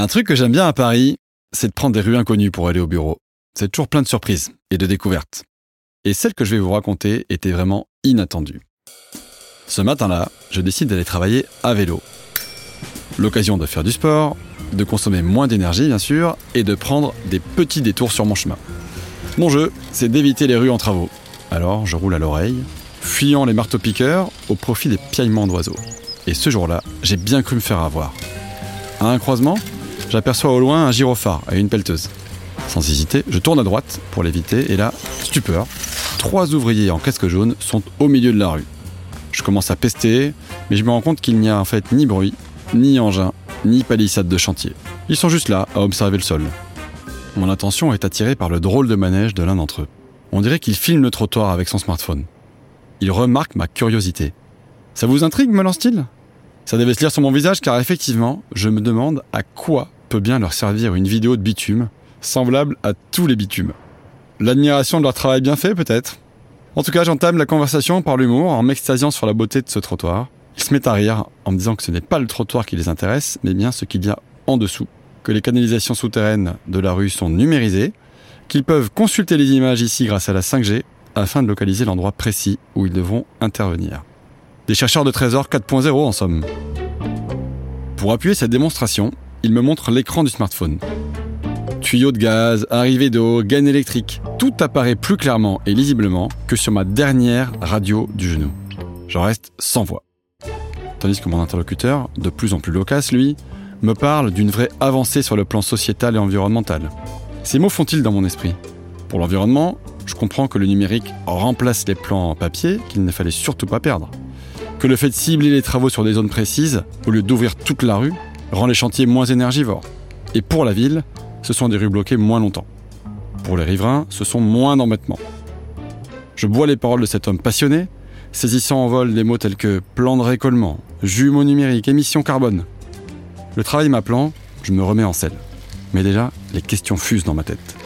Un truc que j'aime bien à Paris, c'est de prendre des rues inconnues pour aller au bureau. C'est toujours plein de surprises et de découvertes. Et celle que je vais vous raconter était vraiment inattendue. Ce matin-là, je décide d'aller travailler à vélo. L'occasion de faire du sport, de consommer moins d'énergie bien sûr, et de prendre des petits détours sur mon chemin. Mon jeu, c'est d'éviter les rues en travaux. Alors je roule à l'oreille, fuyant les marteaux-piqueurs au profit des piaillements d'oiseaux. Et ce jour-là, j'ai bien cru me faire avoir. À un croisement, j'aperçois au loin un gyrophare et une pelleteuse. Sans hésiter, je tourne à droite pour l'éviter et là, stupeur, trois ouvriers en casque jaune sont au milieu de la rue. Je commence à pester, mais je me rends compte qu'il n'y a en fait ni bruit, ni engin, ni palissade de chantier. Ils sont juste là à observer le sol. Mon attention est attirée par le drôle de manège de l'un d'entre eux. On dirait qu'il filme le trottoir avec son smartphone. Il remarque ma curiosité. Ça vous intrigue, me lance-t-il? Ça devait se lire sur mon visage car effectivement, je me demande à quoi peut bien leur servir une vidéo de bitume, semblable à tous les bitumes. L'admiration de leur travail bien fait, peut-être? En tout cas, j'entame la conversation par l'humour en m'extasiant sur la beauté de ce trottoir. Ils se mettent à rire en me disant que ce n'est pas le trottoir qui les intéresse, mais bien ce qu'il y a en dessous. Que les canalisations souterraines de la rue sont numérisées, qu'ils peuvent consulter les images ici grâce à la 5G afin de localiser l'endroit précis où ils devront intervenir. Des chercheurs de trésors 4.0 en somme. Pour appuyer cette démonstration, ils me montrent l'écran du smartphone. Tuyaux de gaz, arrivée d'eau, gaine électrique, tout apparaît plus clairement et lisiblement que sur ma dernière radio du genou. J'en reste sans voix. Tandis que mon interlocuteur, de plus en plus loquace, lui, me parle d'une vraie avancée sur le plan sociétal et environnemental. Ces mots font-ils dans mon esprit? Pour l'environnement, je comprends que le numérique remplace les plans en papier qu'il ne fallait surtout pas perdre. Que le fait de cibler les travaux sur des zones précises, au lieu d'ouvrir toute la rue, rend les chantiers moins énergivores. Et pour la ville, ce sont des rues bloquées moins longtemps. Pour les riverains, ce sont moins d'embêtements. Je bois les paroles de cet homme passionné, saisissant en vol des mots tels que plan de récollement, jumeaux numériques, émissions carbone. Le travail m'appelant, je me remets en selle. Mais déjà, les questions fusent dans ma tête.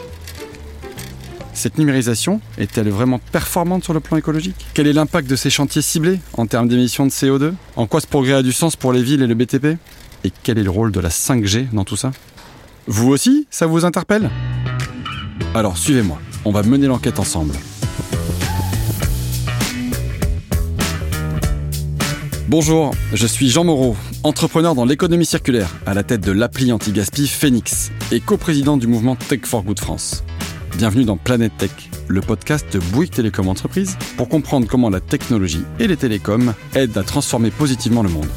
Cette numérisation est-elle vraiment performante sur le plan écologique? Quel est l'impact de ces chantiers ciblés en termes d'émissions de CO2 En quoi ce progrès a du sens pour les villes et le BTP Et quel est le rôle de la 5G dans tout ça? Vous aussi, ça vous interpelle? Alors suivez-moi, on va mener l'enquête ensemble. Bonjour, je suis Jean Moreau, entrepreneur dans l'économie circulaire, à la tête de l'appli anti-gaspi Phoenix et coprésident du mouvement Tech for Good France. Bienvenue dans Planète Tech, le podcast de Bouygues Télécom Entreprise pour comprendre comment la technologie et les télécoms aident à transformer positivement le monde.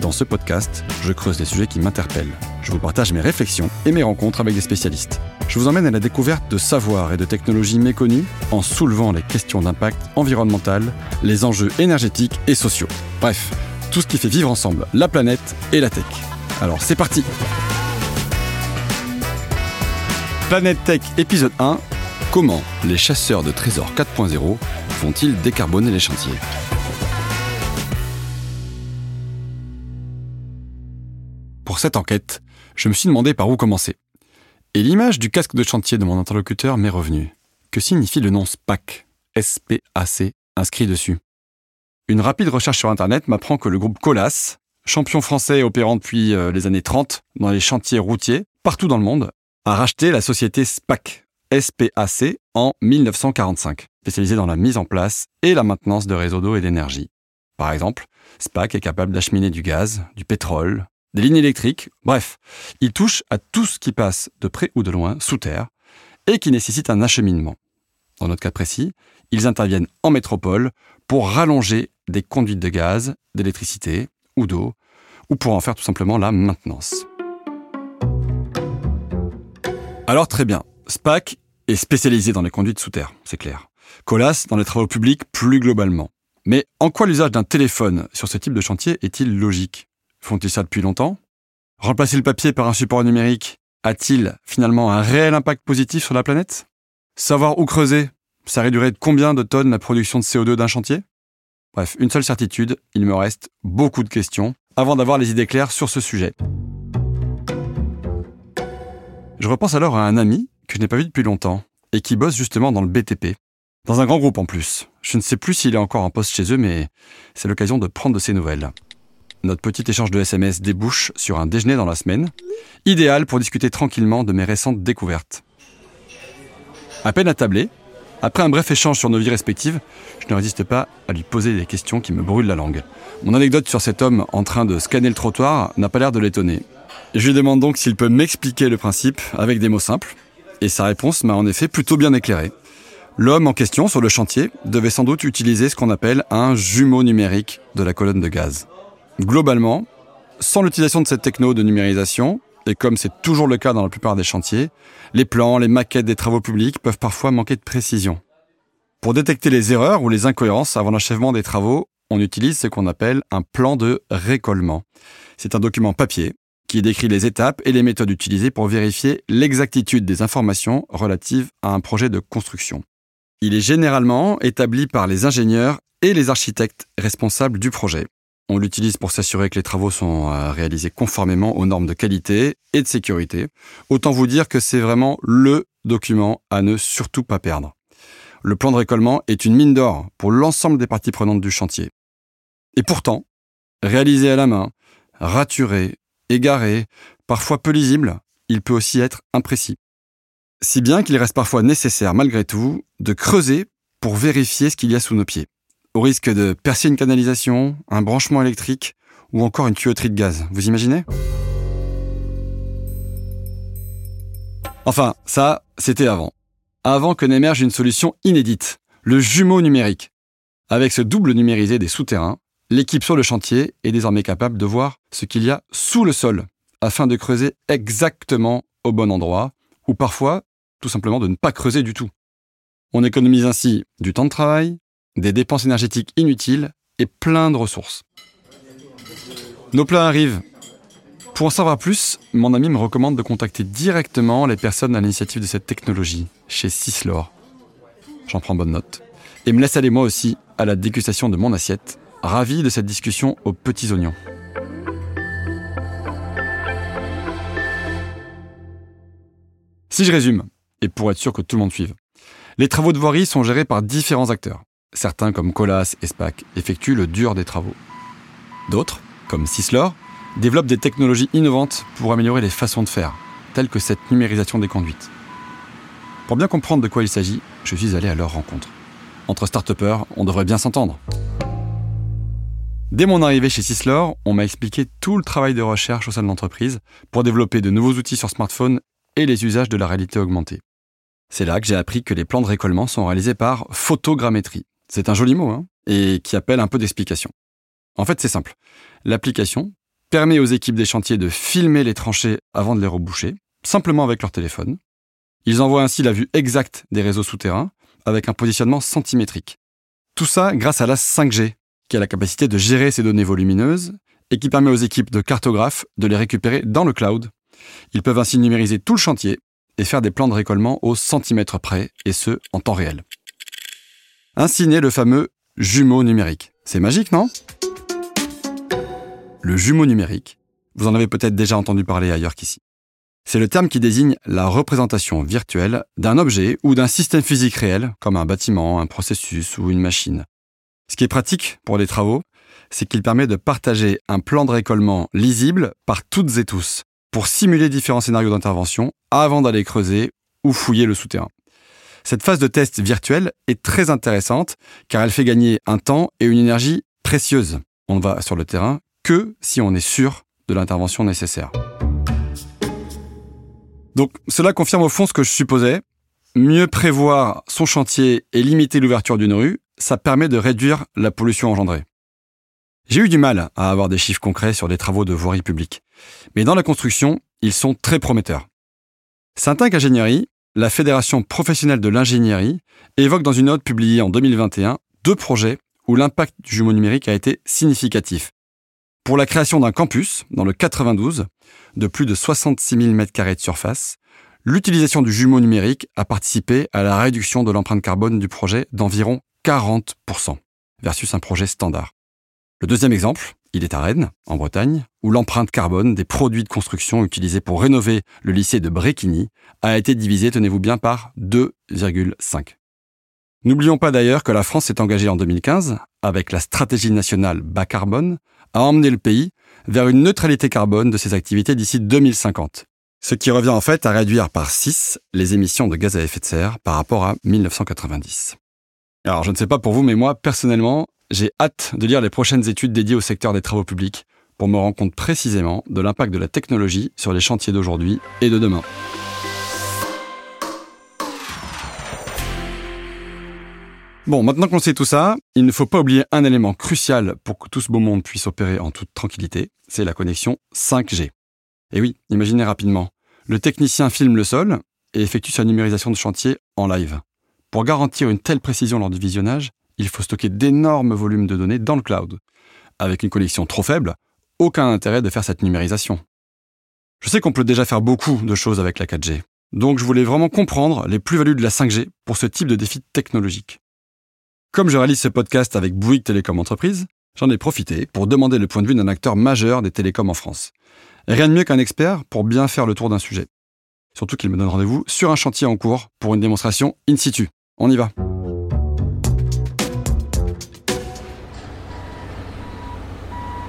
Dans ce podcast, je creuse des sujets qui m'interpellent. Je vous partage mes réflexions et mes rencontres avec des spécialistes. Je vous emmène à la découverte de savoirs et de technologies méconnues en soulevant les questions d'impact environnemental, les enjeux énergétiques et sociaux. Bref, tout ce qui fait vivre ensemble la planète et la tech. Alors c'est parti Planète Tech épisode 1 Comment les chasseurs de trésors 4.0 vont-ils décarboner les chantiers? Cette enquête, je me suis demandé par où commencer. Et l'image du casque de chantier de mon interlocuteur m'est revenue. Que signifie le nom SPAC S-P-A-C inscrit dessus? Une rapide recherche sur Internet m'apprend que le groupe Colas, champion français opérant depuis euh, les années 30 dans les chantiers routiers partout dans le monde, a racheté la société SPAC, SPAC, en 1945, spécialisée dans la mise en place et la maintenance de réseaux d'eau et d'énergie. Par exemple, SPAC est capable d'acheminer du gaz, du pétrole, des lignes électriques, bref, il touche à tout ce qui passe de près ou de loin sous terre et qui nécessite un acheminement. Dans notre cas précis, ils interviennent en métropole pour rallonger des conduites de gaz, d'électricité ou d'eau, ou pour en faire tout simplement la maintenance. Alors très bien, SPAC est spécialisé dans les conduites sous terre, c'est clair. Colas dans les travaux publics plus globalement. Mais en quoi l'usage d'un téléphone sur ce type de chantier est-il logique? Font-ils ça depuis longtemps Remplacer le papier par un support numérique a-t-il finalement un réel impact positif sur la planète? Savoir où creuser, ça réduirait de combien de tonnes la production de CO2 d'un chantier? Bref, une seule certitude, il me reste beaucoup de questions avant d'avoir les idées claires sur ce sujet. Je repense alors à un ami que je n'ai pas vu depuis longtemps et qui bosse justement dans le BTP. Dans un grand groupe en plus. Je ne sais plus s'il est encore en poste chez eux, mais c'est l'occasion de prendre de ses nouvelles. Notre petit échange de SMS débouche sur un déjeuner dans la semaine, idéal pour discuter tranquillement de mes récentes découvertes. À peine attablé, après un bref échange sur nos vies respectives, je ne résiste pas à lui poser des questions qui me brûlent la langue. Mon anecdote sur cet homme en train de scanner le trottoir n'a pas l'air de l'étonner. Je lui demande donc s'il peut m'expliquer le principe avec des mots simples, et sa réponse m'a en effet plutôt bien éclairé. L'homme en question sur le chantier devait sans doute utiliser ce qu'on appelle un jumeau numérique de la colonne de gaz. Globalement, sans l'utilisation de cette techno de numérisation, et comme c'est toujours le cas dans la plupart des chantiers, les plans, les maquettes des travaux publics peuvent parfois manquer de précision. Pour détecter les erreurs ou les incohérences avant l'achèvement des travaux, on utilise ce qu'on appelle un plan de récollement. C'est un document papier qui décrit les étapes et les méthodes utilisées pour vérifier l'exactitude des informations relatives à un projet de construction. Il est généralement établi par les ingénieurs et les architectes responsables du projet. On l'utilise pour s'assurer que les travaux sont euh, réalisés conformément aux normes de qualité et de sécurité. Autant vous dire que c'est vraiment le document à ne surtout pas perdre. Le plan de récollement est une mine d'or pour l'ensemble des parties prenantes du chantier. Et pourtant, réalisé à la main, raturé, égaré, parfois peu lisible, il peut aussi être imprécis. Si bien qu'il reste parfois nécessaire, malgré tout, de creuser pour vérifier ce qu'il y a sous nos pieds au risque de percer une canalisation, un branchement électrique ou encore une tuyauterie de gaz. Vous imaginez? Enfin, ça, c'était avant. Avant que n'émerge une solution inédite, le jumeau numérique. Avec ce double numérisé des souterrains, l'équipe sur le chantier est désormais capable de voir ce qu'il y a sous le sol, afin de creuser exactement au bon endroit, ou parfois tout simplement de ne pas creuser du tout. On économise ainsi du temps de travail, des dépenses énergétiques inutiles et plein de ressources. Nos plats arrivent. Pour en savoir plus, mon ami me recommande de contacter directement les personnes à l'initiative de cette technologie, chez Cislor. J'en prends bonne note. Et me laisse aller moi aussi à la dégustation de mon assiette, ravi de cette discussion aux petits oignons. Si je résume, et pour être sûr que tout le monde suive, les travaux de voirie sont gérés par différents acteurs. Certains, comme Colas et SPAC, effectuent le dur des travaux. D'autres, comme Sisler, développent des technologies innovantes pour améliorer les façons de faire, telles que cette numérisation des conduites. Pour bien comprendre de quoi il s'agit, je suis allé à leur rencontre. Entre start on devrait bien s'entendre. Dès mon arrivée chez Sisler, on m'a expliqué tout le travail de recherche au sein de l'entreprise pour développer de nouveaux outils sur smartphone et les usages de la réalité augmentée. C'est là que j'ai appris que les plans de récollement sont réalisés par photogrammétrie, c'est un joli mot, hein, et qui appelle un peu d'explication. En fait, c'est simple. L'application permet aux équipes des chantiers de filmer les tranchées avant de les reboucher, simplement avec leur téléphone. Ils envoient ainsi la vue exacte des réseaux souterrains, avec un positionnement centimétrique. Tout ça grâce à la 5G, qui a la capacité de gérer ces données volumineuses et qui permet aux équipes de cartographes de les récupérer dans le cloud. Ils peuvent ainsi numériser tout le chantier et faire des plans de récollement au centimètre près, et ce, en temps réel. Ainsi naît le fameux jumeau numérique. C'est magique, non? Le jumeau numérique, vous en avez peut-être déjà entendu parler ailleurs qu'ici. C'est le terme qui désigne la représentation virtuelle d'un objet ou d'un système physique réel, comme un bâtiment, un processus ou une machine. Ce qui est pratique pour les travaux, c'est qu'il permet de partager un plan de récollement lisible par toutes et tous, pour simuler différents scénarios d'intervention avant d'aller creuser ou fouiller le souterrain. Cette phase de test virtuel est très intéressante car elle fait gagner un temps et une énergie précieuse. On ne va sur le terrain que si on est sûr de l'intervention nécessaire. Donc cela confirme au fond ce que je supposais. Mieux prévoir son chantier et limiter l'ouverture d'une rue, ça permet de réduire la pollution engendrée. J'ai eu du mal à avoir des chiffres concrets sur des travaux de voirie publique. Mais dans la construction, ils sont très prometteurs. Syntac Ingénierie la Fédération professionnelle de l'ingénierie évoque dans une note publiée en 2021 deux projets où l'impact du jumeau numérique a été significatif. Pour la création d'un campus dans le 92 de plus de 66 000 m2 de surface, l'utilisation du jumeau numérique a participé à la réduction de l'empreinte carbone du projet d'environ 40% versus un projet standard. Le deuxième exemple, il est à Rennes, en Bretagne, où l'empreinte carbone des produits de construction utilisés pour rénover le lycée de Bréquigny a été divisée, tenez-vous bien, par 2,5. N'oublions pas d'ailleurs que la France s'est engagée en 2015, avec la stratégie nationale bas carbone, à emmener le pays vers une neutralité carbone de ses activités d'ici 2050. Ce qui revient en fait à réduire par 6 les émissions de gaz à effet de serre par rapport à 1990. Alors je ne sais pas pour vous, mais moi personnellement, j'ai hâte de lire les prochaines études dédiées au secteur des travaux publics pour me rendre compte précisément de l'impact de la technologie sur les chantiers d'aujourd'hui et de demain. Bon, maintenant qu'on sait tout ça, il ne faut pas oublier un élément crucial pour que tout ce beau monde puisse opérer en toute tranquillité, c'est la connexion 5G. Et oui, imaginez rapidement, le technicien filme le sol et effectue sa numérisation de chantier en live. Pour garantir une telle précision lors du visionnage, il faut stocker d'énormes volumes de données dans le cloud. Avec une connexion trop faible, aucun intérêt de faire cette numérisation. Je sais qu'on peut déjà faire beaucoup de choses avec la 4G, donc je voulais vraiment comprendre les plus-values de la 5G pour ce type de défi technologique. Comme je réalise ce podcast avec Bouygues Télécom Entreprise, j'en ai profité pour demander le point de vue d'un acteur majeur des télécoms en France. Rien de mieux qu'un expert pour bien faire le tour d'un sujet. Surtout qu'il me donne rendez-vous sur un chantier en cours pour une démonstration in situ. On y va.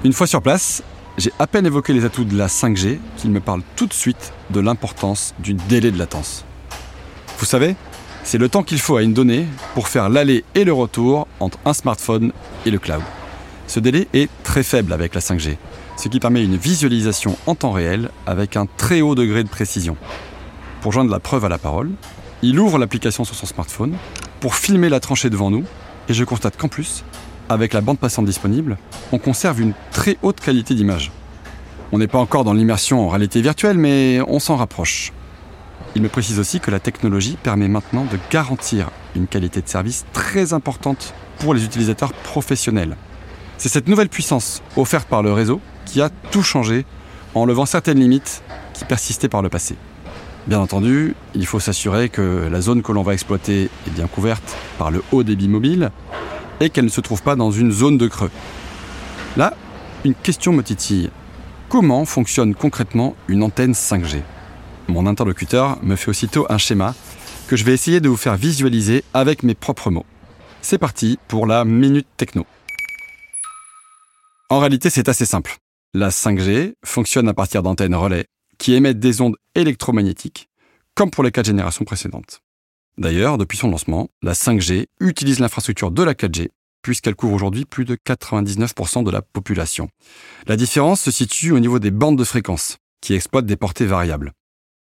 Une fois sur place, j'ai à peine évoqué les atouts de la 5G qu'il me parle tout de suite de l'importance du délai de latence. Vous savez, c'est le temps qu'il faut à une donnée pour faire l'aller et le retour entre un smartphone et le cloud. Ce délai est très faible avec la 5G, ce qui permet une visualisation en temps réel avec un très haut degré de précision. Pour joindre la preuve à la parole, il ouvre l'application sur son smartphone pour filmer la tranchée devant nous et je constate qu'en plus, avec la bande passante disponible, on conserve une très haute qualité d'image. On n'est pas encore dans l'immersion en réalité virtuelle, mais on s'en rapproche. Il me précise aussi que la technologie permet maintenant de garantir une qualité de service très importante pour les utilisateurs professionnels. C'est cette nouvelle puissance offerte par le réseau qui a tout changé en levant certaines limites qui persistaient par le passé. Bien entendu, il faut s'assurer que la zone que l'on va exploiter est bien couverte par le haut débit mobile et qu'elle ne se trouve pas dans une zone de creux. Là, une question me titille. Comment fonctionne concrètement une antenne 5G mon interlocuteur me fait aussitôt un schéma que je vais essayer de vous faire visualiser avec mes propres mots. C'est parti pour la Minute Techno. En réalité, c'est assez simple. La 5G fonctionne à partir d'antennes relais qui émettent des ondes électromagnétiques, comme pour les quatre générations précédentes. D'ailleurs, depuis son lancement, la 5G utilise l'infrastructure de la 4G, puisqu'elle couvre aujourd'hui plus de 99% de la population. La différence se situe au niveau des bandes de fréquences, qui exploitent des portées variables.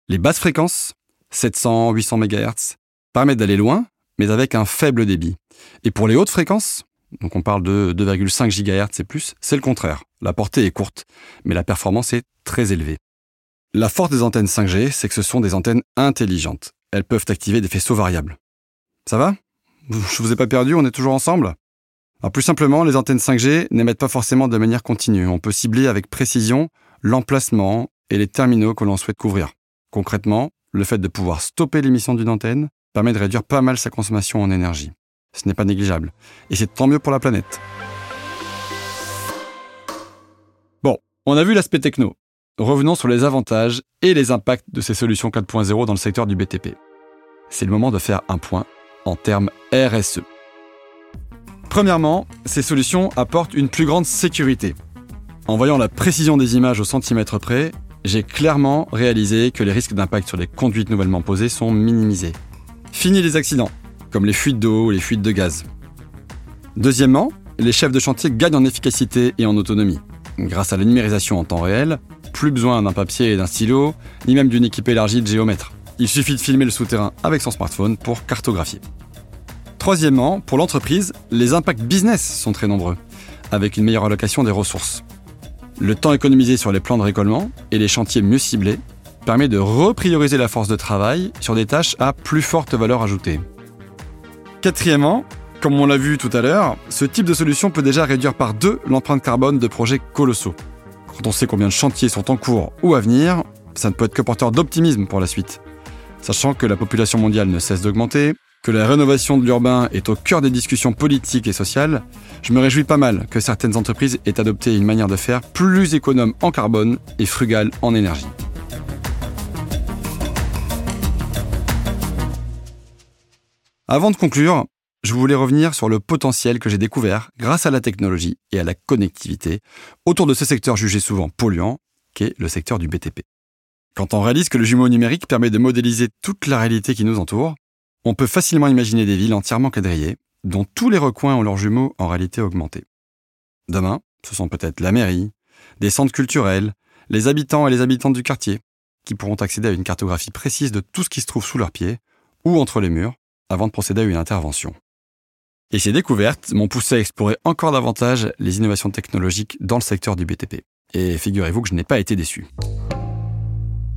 Les basses fréquences, 700, 800 MHz, permettent d'aller loin, mais avec un faible débit. Et pour les hautes fréquences, donc on parle de 2,5 GHz et plus, c'est le contraire. La portée est courte, mais la performance est très élevée. La force des antennes 5G, c'est que ce sont des antennes intelligentes. Elles peuvent activer des faisceaux variables. Ça va? Je vous ai pas perdu, on est toujours ensemble? Alors plus simplement, les antennes 5G n'émettent pas forcément de manière continue. On peut cibler avec précision l'emplacement et les terminaux que l'on souhaite couvrir. Concrètement, le fait de pouvoir stopper l'émission d'une antenne permet de réduire pas mal sa consommation en énergie. Ce n'est pas négligeable. Et c'est tant mieux pour la planète. Bon, on a vu l'aspect techno. Revenons sur les avantages et les impacts de ces solutions 4.0 dans le secteur du BTP. C'est le moment de faire un point en termes RSE. Premièrement, ces solutions apportent une plus grande sécurité. En voyant la précision des images au centimètre près, j'ai clairement réalisé que les risques d'impact sur les conduites nouvellement posées sont minimisés. Fini les accidents, comme les fuites d'eau ou les fuites de gaz. Deuxièmement, les chefs de chantier gagnent en efficacité et en autonomie. Grâce à la numérisation en temps réel, plus besoin d'un papier et d'un stylo, ni même d'une équipe élargie de géomètre. Il suffit de filmer le souterrain avec son smartphone pour cartographier. Troisièmement, pour l'entreprise, les impacts business sont très nombreux, avec une meilleure allocation des ressources. Le temps économisé sur les plans de récollement et les chantiers mieux ciblés permet de reprioriser la force de travail sur des tâches à plus forte valeur ajoutée. Quatrièmement, comme on l'a vu tout à l'heure, ce type de solution peut déjà réduire par deux l'empreinte carbone de projets colossaux. Quand on sait combien de chantiers sont en cours ou à venir, ça ne peut être que porteur d'optimisme pour la suite. Sachant que la population mondiale ne cesse d'augmenter, que la rénovation de l'urbain est au cœur des discussions politiques et sociales, je me réjouis pas mal que certaines entreprises aient adopté une manière de faire plus économe en carbone et frugale en énergie. Avant de conclure, je voulais revenir sur le potentiel que j'ai découvert grâce à la technologie et à la connectivité autour de ce secteur jugé souvent polluant, qu'est le secteur du BTP. Quand on réalise que le jumeau numérique permet de modéliser toute la réalité qui nous entoure, on peut facilement imaginer des villes entièrement quadrillées, dont tous les recoins ont leurs jumeaux en réalité augmentée. Demain, ce sont peut-être la mairie, des centres culturels, les habitants et les habitantes du quartier, qui pourront accéder à une cartographie précise de tout ce qui se trouve sous leurs pieds ou entre les murs avant de procéder à une intervention. Et ces découvertes m'ont poussé à explorer encore davantage les innovations technologiques dans le secteur du BTP. Et figurez-vous que je n'ai pas été déçu.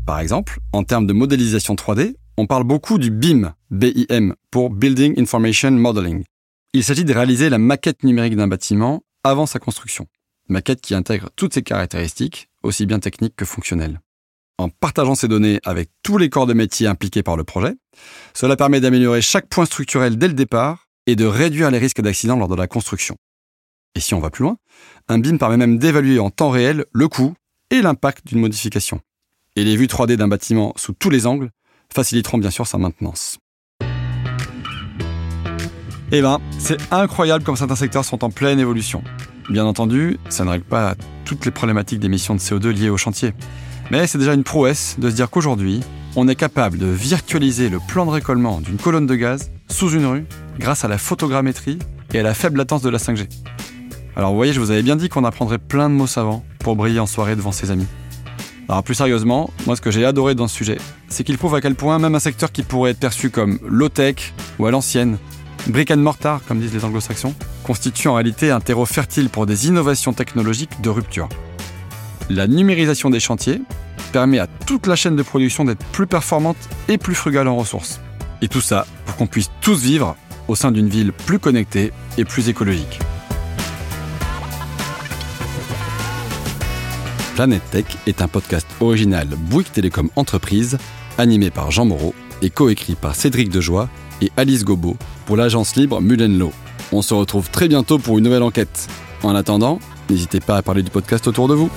Par exemple, en termes de modélisation 3D, on parle beaucoup du BIM, BIM, pour Building Information Modeling. Il s'agit de réaliser la maquette numérique d'un bâtiment avant sa construction. Maquette qui intègre toutes ses caractéristiques, aussi bien techniques que fonctionnelles. En partageant ces données avec tous les corps de métier impliqués par le projet, cela permet d'améliorer chaque point structurel dès le départ et de réduire les risques d'accident lors de la construction. Et si on va plus loin, un BIM permet même d'évaluer en temps réel le coût et l'impact d'une modification. Et les vues 3D d'un bâtiment sous tous les angles faciliteront bien sûr sa maintenance. Eh ben, c'est incroyable comme certains secteurs sont en pleine évolution. Bien entendu, ça ne règle pas toutes les problématiques d'émissions de CO2 liées au chantier. Mais c'est déjà une prouesse de se dire qu'aujourd'hui, on est capable de virtualiser le plan de récollement d'une colonne de gaz sous une rue grâce à la photogrammétrie et à la faible latence de la 5G. Alors vous voyez, je vous avais bien dit qu'on apprendrait plein de mots savants pour briller en soirée devant ses amis. Alors plus sérieusement, moi ce que j'ai adoré dans ce sujet, c'est qu'il prouve à quel point même un secteur qui pourrait être perçu comme low-tech ou à l'ancienne, brick and mortar comme disent les anglo-saxons, constitue en réalité un terreau fertile pour des innovations technologiques de rupture. La numérisation des chantiers permet à toute la chaîne de production d'être plus performante et plus frugale en ressources. Et tout ça pour qu'on puisse tous vivre au sein d'une ville plus connectée et plus écologique. Planète Tech est un podcast original Bouygues Télécom Entreprise, animé par Jean Moreau et coécrit par Cédric Dejoie et Alice Gobo pour l'agence libre Mullenlow. On se retrouve très bientôt pour une nouvelle enquête. En attendant, n'hésitez pas à parler du podcast autour de vous.